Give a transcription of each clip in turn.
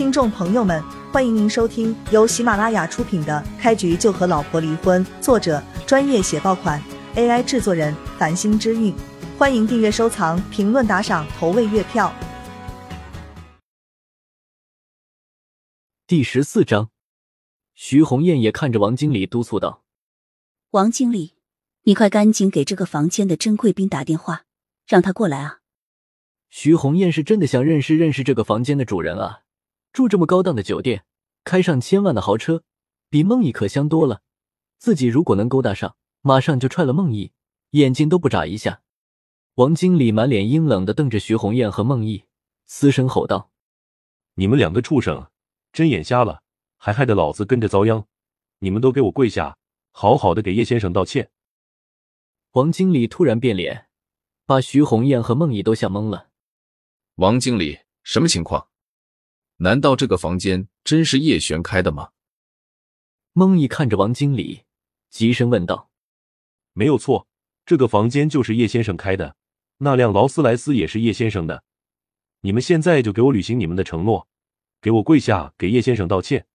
听众朋友们，欢迎您收听由喜马拉雅出品的《开局就和老婆离婚》，作者专业写爆款，AI 制作人繁星之韵。欢迎订阅、收藏、评论、打赏、投喂月票。第十四章，徐红艳也看着王经理督促道：“王经理，你快赶紧给这个房间的甄贵宾打电话，让他过来啊！”徐红艳是真的想认识认识这个房间的主人啊，住这么高档的酒店，开上千万的豪车，比梦毅可香多了。自己如果能勾搭上，马上就踹了梦毅，眼睛都不眨一下。王经理满脸阴冷的瞪着徐红艳和孟毅，嘶声吼道：“你们两个畜生，真眼瞎了，还害得老子跟着遭殃！你们都给我跪下，好好的给叶先生道歉！”王经理突然变脸，把徐红艳和孟毅都吓懵了。王经理，什么情况？难道这个房间真是叶璇开的吗？孟毅看着王经理，急声问道：“没有错，这个房间就是叶先生开的，那辆劳斯莱斯也是叶先生的。你们现在就给我履行你们的承诺，给我跪下，给叶先生道歉！”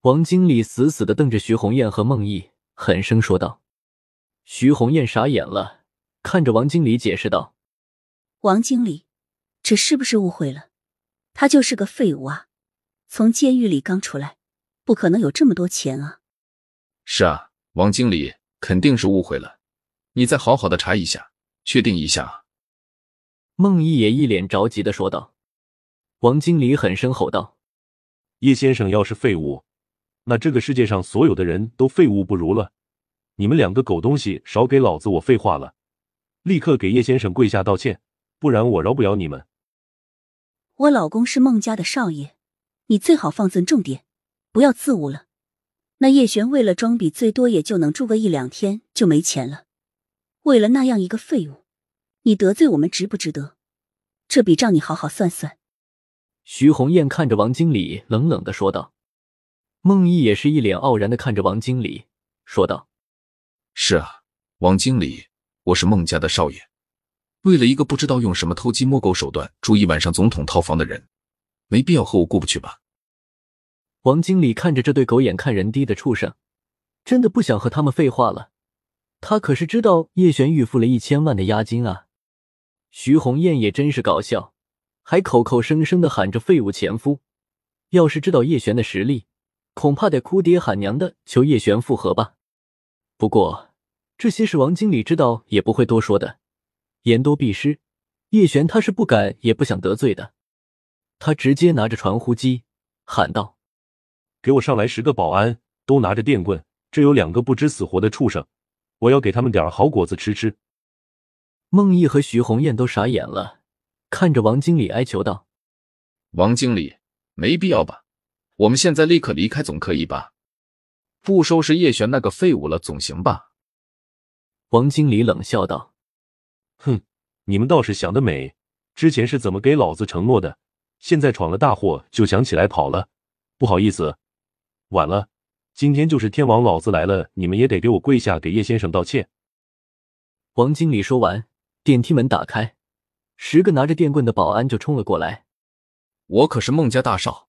王经理死死的瞪着徐红艳和孟毅，狠声说道。徐红艳傻眼了，看着王经理解释道：“王经理。”这是不是误会了？他就是个废物啊！从监狱里刚出来，不可能有这么多钱啊！是啊，王经理肯定是误会了，你再好好的查一下，确定一下。孟毅也一脸着急的说道。王经理狠声吼道：“叶先生要是废物，那这个世界上所有的人都废物不如了！你们两个狗东西，少给老子我废话了！立刻给叶先生跪下道歉，不然我饶不了你们！”我老公是孟家的少爷，你最好放尊重点，不要自误了。那叶璇为了装逼，最多也就能住个一两天就没钱了。为了那样一个废物，你得罪我们值不值得？这笔账你好好算算。徐红艳看着王经理，冷冷的说道。孟毅也是一脸傲然的看着王经理，说道：“是啊，王经理，我是孟家的少爷。”为了一个不知道用什么偷鸡摸狗手段住一晚上总统套房的人，没必要和我过不去吧？王经理看着这对狗眼看人低的畜生，真的不想和他们废话了。他可是知道叶璇预付了一千万的押金啊！徐红艳也真是搞笑，还口口声声的喊着废物前夫。要是知道叶璇的实力，恐怕得哭爹喊娘的求叶璇复合吧。不过这些是王经理知道也不会多说的。言多必失，叶璇他是不敢也不想得罪的，他直接拿着传呼机喊道：“给我上来十个保安，都拿着电棍，这有两个不知死活的畜生，我要给他们点好果子吃吃。”孟毅和徐红艳都傻眼了，看着王经理哀求道：“王经理，没必要吧？我们现在立刻离开总可以吧？不收拾叶璇那个废物了总行吧？”王经理冷笑道。哼，你们倒是想得美！之前是怎么给老子承诺的？现在闯了大祸就想起来跑了？不好意思，晚了。今天就是天王老子来了，你们也得给我跪下，给叶先生道歉。王经理说完，电梯门打开，十个拿着电棍的保安就冲了过来。我可是孟家大少，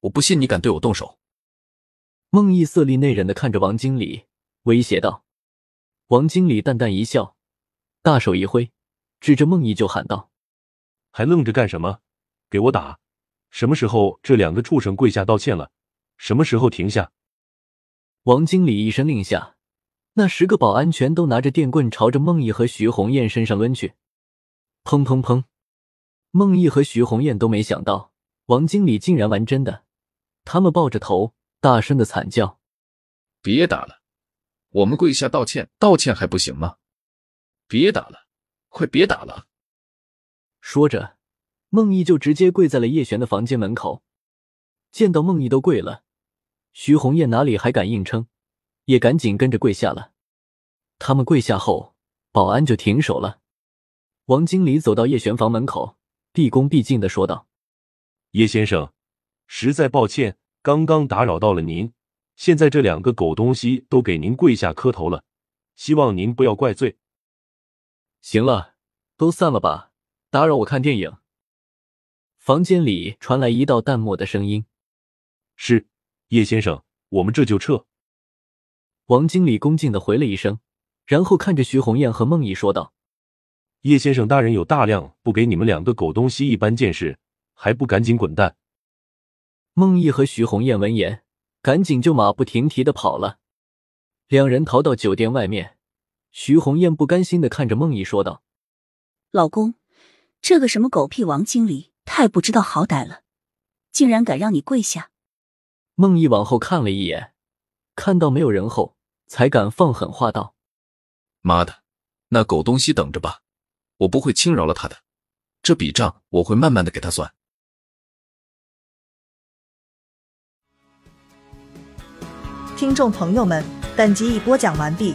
我不信你敢对我动手！孟毅色厉内荏的看着王经理，威胁道。王经理淡淡一笑。大手一挥，指着孟毅就喊道：“还愣着干什么？给我打！什么时候这两个畜生跪下道歉了？什么时候停下？”王经理一声令下，那十个保安全都拿着电棍朝着孟毅和徐红艳身上抡去。砰砰砰！孟毅和徐红艳都没想到王经理竟然玩真的，他们抱着头大声的惨叫：“别打了，我们跪下道歉，道歉还不行吗？”别打了，快别打了！说着，孟毅就直接跪在了叶璇的房间门口。见到孟毅都跪了，徐红艳哪里还敢硬撑，也赶紧跟着跪下了。他们跪下后，保安就停手了。王经理走到叶璇房门口，毕恭毕敬的说道：“叶先生，实在抱歉，刚刚打扰到了您。现在这两个狗东西都给您跪下磕头了，希望您不要怪罪。”行了，都散了吧，打扰我看电影。房间里传来一道淡漠的声音：“是叶先生，我们这就撤。”王经理恭敬的回了一声，然后看着徐红艳和孟毅说道：“叶先生大人有大量，不给你们两个狗东西一般见识，还不赶紧滚蛋！”孟毅和徐红艳闻言，赶紧就马不停蹄的跑了。两人逃到酒店外面，徐红艳不甘心的看着孟毅说道：“老公，这个什么狗屁王经理太不知道好歹了，竟然敢让你跪下！”孟毅往后看了一眼，看到没有人后。才敢放狠话道：“妈的，那狗东西等着吧，我不会轻饶了他的，这笔账我会慢慢的给他算。”听众朋友们，本集已播讲完毕，